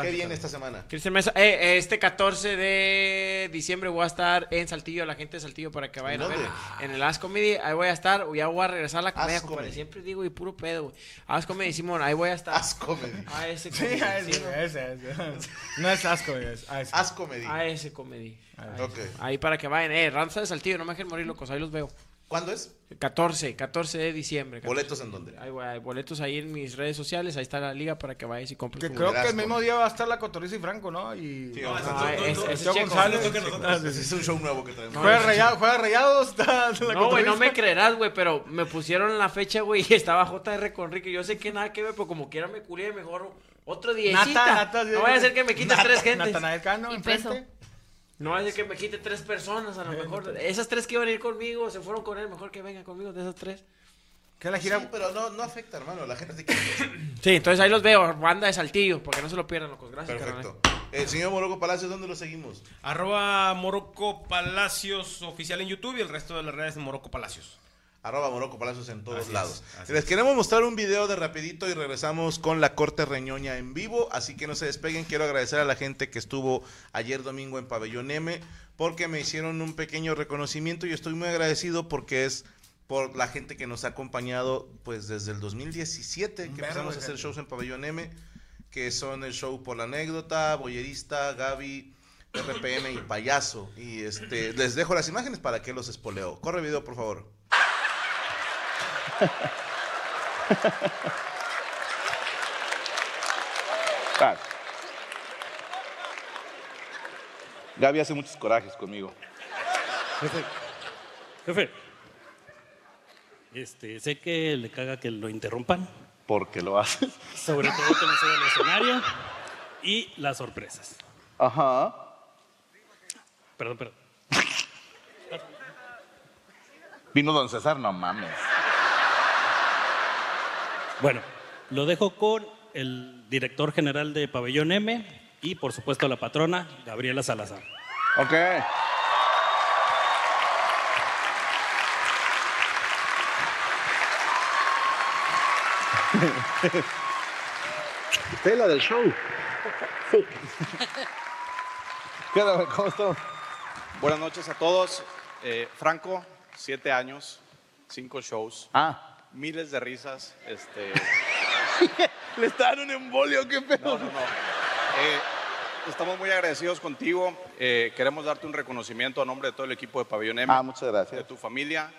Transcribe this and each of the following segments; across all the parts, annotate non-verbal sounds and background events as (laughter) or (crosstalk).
¿Qué viene esta semana? Cristian Mesa, eh, este 14 de diciembre voy a estar en Saltillo, la gente de Saltillo para que vayan a ver. En el As Comedy, ahí voy a estar, ya voy a regresar a la comedia, As. Comedy. Siempre digo, y puro pedo, güey. As Comedy, Simón, ahí voy a estar. As Comedy. A ese Sí, comedy. a ese, sí, ese, ese. No es asco, es a ese. As Comedy. A ese comedy. Ahí para que vayan. Eh, Ranza de Saltillo, no me dejen morir, locos, ahí los veo. ¿Cuándo es? 14, 14 de diciembre. 14. ¿Boletos en dónde? Güey, hay boletos ahí en mis redes sociales, ahí está la liga para que vayas y compres Que creo que el mismo día va a estar la Cotoriza y Franco, ¿no? Y. Sí, No, Ah, es- es. González. Ah, es un show nuevo que traemos. Juega rayado, juega rayados, está la No, güey, no me creerás, güey, pero me pusieron la fecha, güey, y estaba JR con Ricky. Yo sé que nada que ver, pero como quiera me culé mejor otro día. Nata, Nata, no vaya a ser que me quite Nata, tres gentes. Natanael Cano, enfrente. peso. No ser que me quite tres personas, a lo mejor. Esas tres que iban a ir conmigo se fueron con él, mejor que vengan conmigo de esas tres. Que la Sí, gira. pero no, no afecta, hermano. La gente te quiere. Sí, entonces ahí los veo, banda de Saltillo, porque no se lo pierdan, locos. Gracias, Perfecto. carnal. Eh, señor Moroco Palacios, ¿dónde lo seguimos? Arroba Morocco Palacios oficial en YouTube y el resto de las redes de Morocco Palacios. Arroba Moroco Palacios en todos Así lados. Les es. queremos mostrar un video de rapidito y regresamos con la corte reñoña en vivo, así que no se despeguen. Quiero agradecer a la gente que estuvo ayer domingo en Pabellón M porque me hicieron un pequeño reconocimiento y estoy muy agradecido porque es por la gente que nos ha acompañado pues desde el 2017 que empezamos a hacer shows en Pabellón M, que son el show por la anécdota, Boyerista, Gaby, RPM y Payaso. Y este les dejo las imágenes para que los espoleo. Corre video, por favor. Gaby hace muchos corajes conmigo. Jefe, jefe, este, sé que le caga que lo interrumpan, Porque lo hace. sobre todo con eso del escenario y las sorpresas. Ajá. Perdón, perdón. Vino don César, no mames. Bueno, lo dejo con el director general de Pabellón M y, por supuesto, la patrona, Gabriela Salazar. Ok. (laughs) Usted es la del show. ¿Qué onda? ¿Cómo estás? Buenas noches a todos. Eh, Franco, siete años, cinco shows, Ah. Miles de risas. Este, (laughs) Le está dando un embolio, qué pedo. no, no, no. Eh, estamos muy agradecidos contigo. Eh, queremos darte un reconocimiento a nombre de todo el equipo de Pabellón M, Ah, muchas de gracias. tu familia,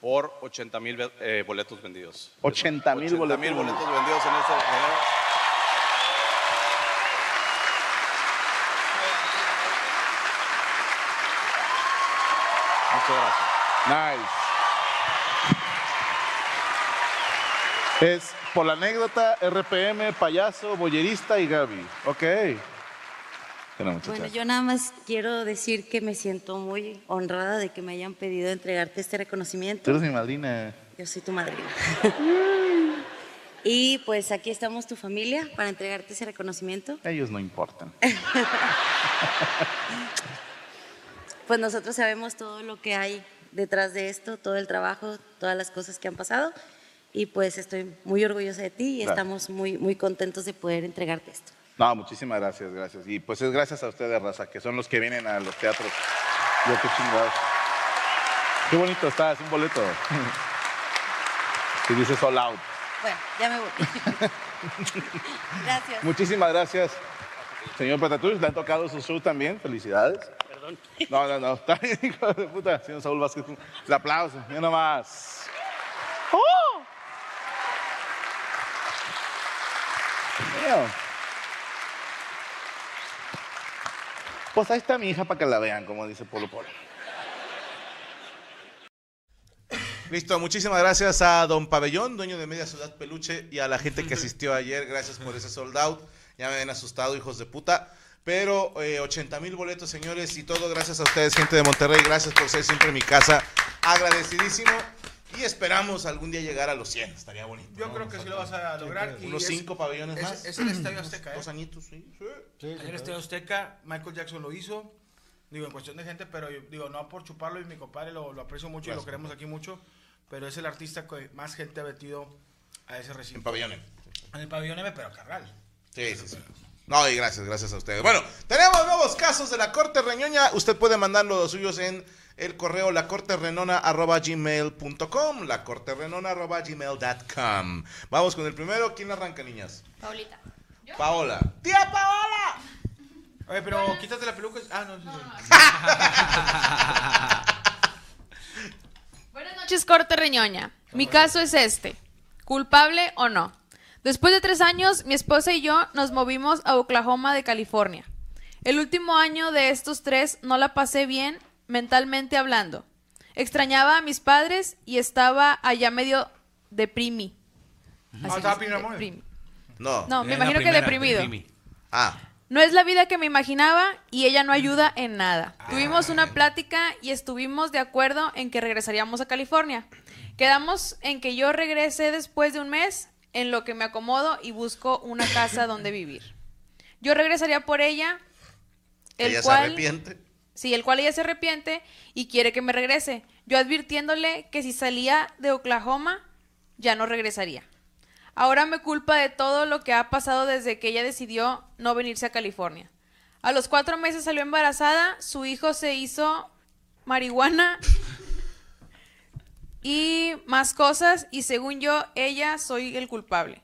por 80 mil boletos vendidos. 80 mil 80 boletos. mil boletos vendidos en este video. Muchas gracias. Nice. Es por la anécdota, RPM, payaso, boyerista y Gaby. Ok. Bueno. Bueno, yo nada más quiero decir que me siento muy honrada de que me hayan pedido entregarte este Tú reconocimiento. eres mi madrina. Yo soy tu madrina. Y pues aquí estamos tu familia para entregarte ese reconocimiento. Ellos no importan. (laughs) Pues nosotros sabemos todo lo que hay detrás de esto, todo el trabajo, todas las cosas que han pasado. Y pues estoy muy orgullosa de ti y Gracias. estamos muy, muy contentos de poder entregarte esto. No, muchísimas gracias, gracias. Y pues es gracias a ustedes, Raza, que son los que vienen a los teatros. Yo qué chingados. Qué bonito está, es un boleto. Y dice All Out. Bueno, ya me voy. (laughs) Gracias. Muchísimas gracias, señor Patatús. Le han tocado su show también. Felicidades. Perdón. No, no, no. (laughs) Está bien, hijo de puta. Señor Saúl Vázquez. El aplauso. Mira nomás. ¡Oh! Pues ahí está mi hija para que la vean, como dice Polo Polo. Listo, muchísimas gracias a Don Pabellón, dueño de Media Ciudad Peluche, y a la gente que asistió ayer. Gracias por ese sold out. Ya me ven asustado, hijos de puta. Pero eh, 80 mil boletos, señores, y todo gracias a ustedes, gente de Monterrey. Gracias por ser siempre mi casa. Agradecidísimo. Y esperamos algún día llegar a los 100. Estaría bonito. Yo ¿no? creo que sí lo vas a lograr. y Unos es- cinco pabellones es- más. Es el Estadio Azteca, ¿eh? Dos añitos, sí. En el Estadio Azteca, Michael Jackson lo hizo. Digo, en cuestión de gente, pero yo digo, no por chuparlo y mi compadre lo, lo aprecio mucho y Gracias. lo queremos aquí mucho. Pero es el artista que más gente ha metido a ese recinto. En pabellón M. En el pabellón M, pero Carral. Sí, sí, sí. No, y gracias, gracias a ustedes. Bueno, tenemos nuevos casos de la Corte Reñoña. Usted puede mandar los suyos en el correo lacorterenona.gmail.com lacorterenona.gmail.com Vamos con el primero. ¿Quién arranca, niñas? Paulita. Paola. ¡Tía Paola! Oye, pero quítate la peluca. Ah, no, sí, sí. Buenas noches, Corte Reñoña. Mi caso es este. ¿Culpable o no? Después de tres años, mi esposa y yo nos movimos a Oklahoma de California. El último año de estos tres no la pasé bien mentalmente hablando. Extrañaba a mis padres y estaba allá medio deprimi. Ah, estaba. Deprimi. No. No, me imagino que deprimido. Ah. No es la vida que me imaginaba y ella no ayuda en nada. Tuvimos una plática y estuvimos de acuerdo en que regresaríamos a California. Quedamos en que yo regrese después de un mes, en lo que me acomodo y busco una casa donde vivir. Yo regresaría por ella, el Ella cual se arrepiente. Sí, el cual ella se arrepiente y quiere que me regrese. Yo advirtiéndole que si salía de Oklahoma, ya no regresaría. Ahora me culpa de todo lo que ha pasado desde que ella decidió no venirse a California. A los cuatro meses salió embarazada, su hijo se hizo marihuana y más cosas y según yo, ella soy el culpable.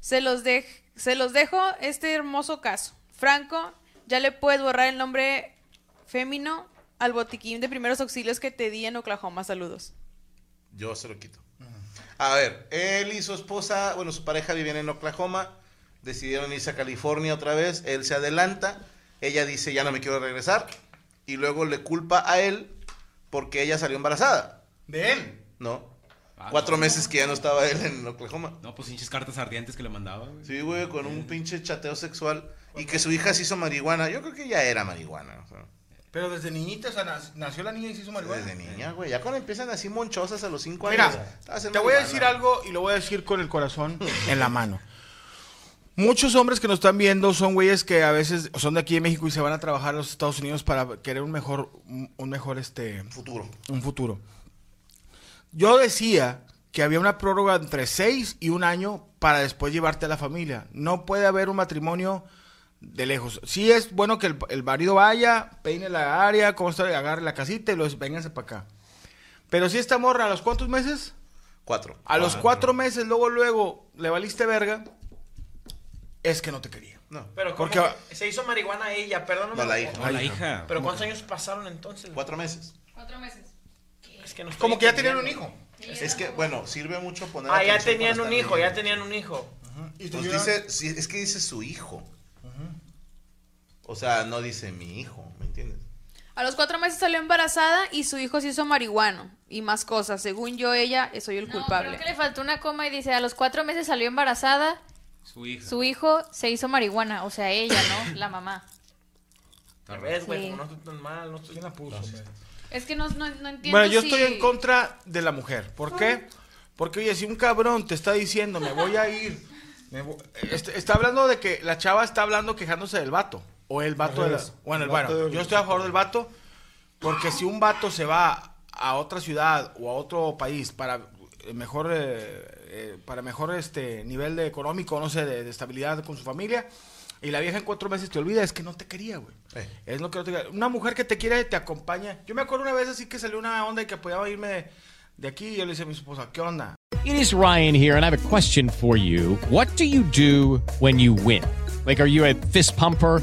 Se los, dej- se los dejo este hermoso caso. Franco, ya le puedes borrar el nombre fémino al botiquín de primeros auxilios que te di en Oklahoma. Saludos. Yo se lo quito. A ver, él y su esposa, bueno, su pareja vivían en Oklahoma, decidieron irse a California otra vez, él se adelanta, ella dice ya no me quiero regresar, y luego le culpa a él porque ella salió embarazada. ¿De él? No. Ah, Cuatro no. meses que ya no estaba él en Oklahoma. No, pues hinches cartas ardientes que le mandaba, güey. Sí, güey, con un pinche chateo sexual y que su hija se hizo marihuana. Yo creo que ya era marihuana. o sea, Pero desde niñita, o sea, nac- nació la niña y se hizo marihuana. desde niña, güey. Ya cuando empiezan así monchosas a los cinco Mira, años. haciendo te voy a decir algo y lo voy a decir con el corazón en la mano. Muchos hombres que nos están viendo son güeyes que a veces son de aquí de México y se van a trabajar a los Estados Unidos para querer un mejor, un un mejor este futuro. Un futuro. Yo decía que había una prórroga entre seis y un año para después llevarte a la familia. No puede haber un matrimonio de lejos. Sí es bueno que el, el marido vaya, peine la área, como está, agarre la casita y los vénganse para acá. Pero si esta morra, ¿a los cuántos meses? Cuatro. A los cuatro meses, luego, luego, le valiste verga, es que no te quería. No. Pero ¿cómo Porque- que se hizo marihuana ella, perdóname. No, la hija. No, la hija. Pero ¿cuántos años pasaron entonces? Cuatro meses. Cuatro meses. Es que no estoy Como que ya tenían un hijo. Es que, bueno, sirve mucho poner Ah, ya tenían un hijo, ya tenían un hijo. Y Pues dice, sí, es que dice su hijo. O sea, no dice mi hijo, ¿me entiendes? A los cuatro meses salió embarazada y su hijo se hizo marihuano y más cosas. Según yo, ella soy el culpable. Creo que le faltó una coma y dice, a los cuatro meses salió embarazada, Su hija. su hijo se hizo marihuana, o sea, ella, ¿no? (laughs) La mamá. Tal vez, güey, Sí. no estoy tan mal, no estoy... ¿Quién la puso? Es que no, no, no entiendo Bueno, yo si- estoy en contra de la mujer. ¿Por qué? Porque, oye, si un cabrón te está diciendo, me voy a ir, me vo- este- está hablando de que la chava está hablando quejándose del vato. O el vato de la-. Bueno, El bueno, yo estoy a favor del vato. Porque si un vato se va a otra ciudad o a otro país para eh, mejor, eh, eh, para mejor este nivel de económico, no sé, de, de estabilidad con su familia, y la vieja en cuatro meses te olvida, es que no te quería, güey. Es lo que no te quería. Una mujer que te quiere te acompaña. Yo me acuerdo una vez así que salió una onda y que podía irme de, de aquí y yo le dije a mi esposa, ¿qué onda? It is Ryan here, and I have a question for you. What do you do when you win? Like, are you a fist pumper?